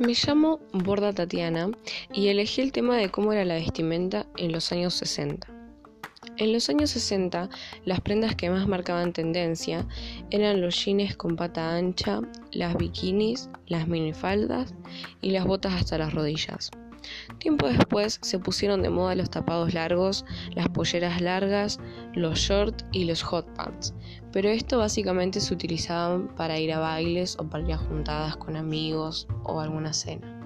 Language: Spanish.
Me llamo Borda Tatiana y elegí el tema de cómo era la vestimenta en los años 60. En los años 60, las prendas que más marcaban tendencia eran los jeans con pata ancha, las bikinis, las minifaldas y las botas hasta las rodillas. Tiempo después se pusieron de moda los tapados largos, las polleras largas, los shorts y los hot pants, pero esto básicamente se utilizaban para ir a bailes o para ir a juntadas con amigos o alguna cena.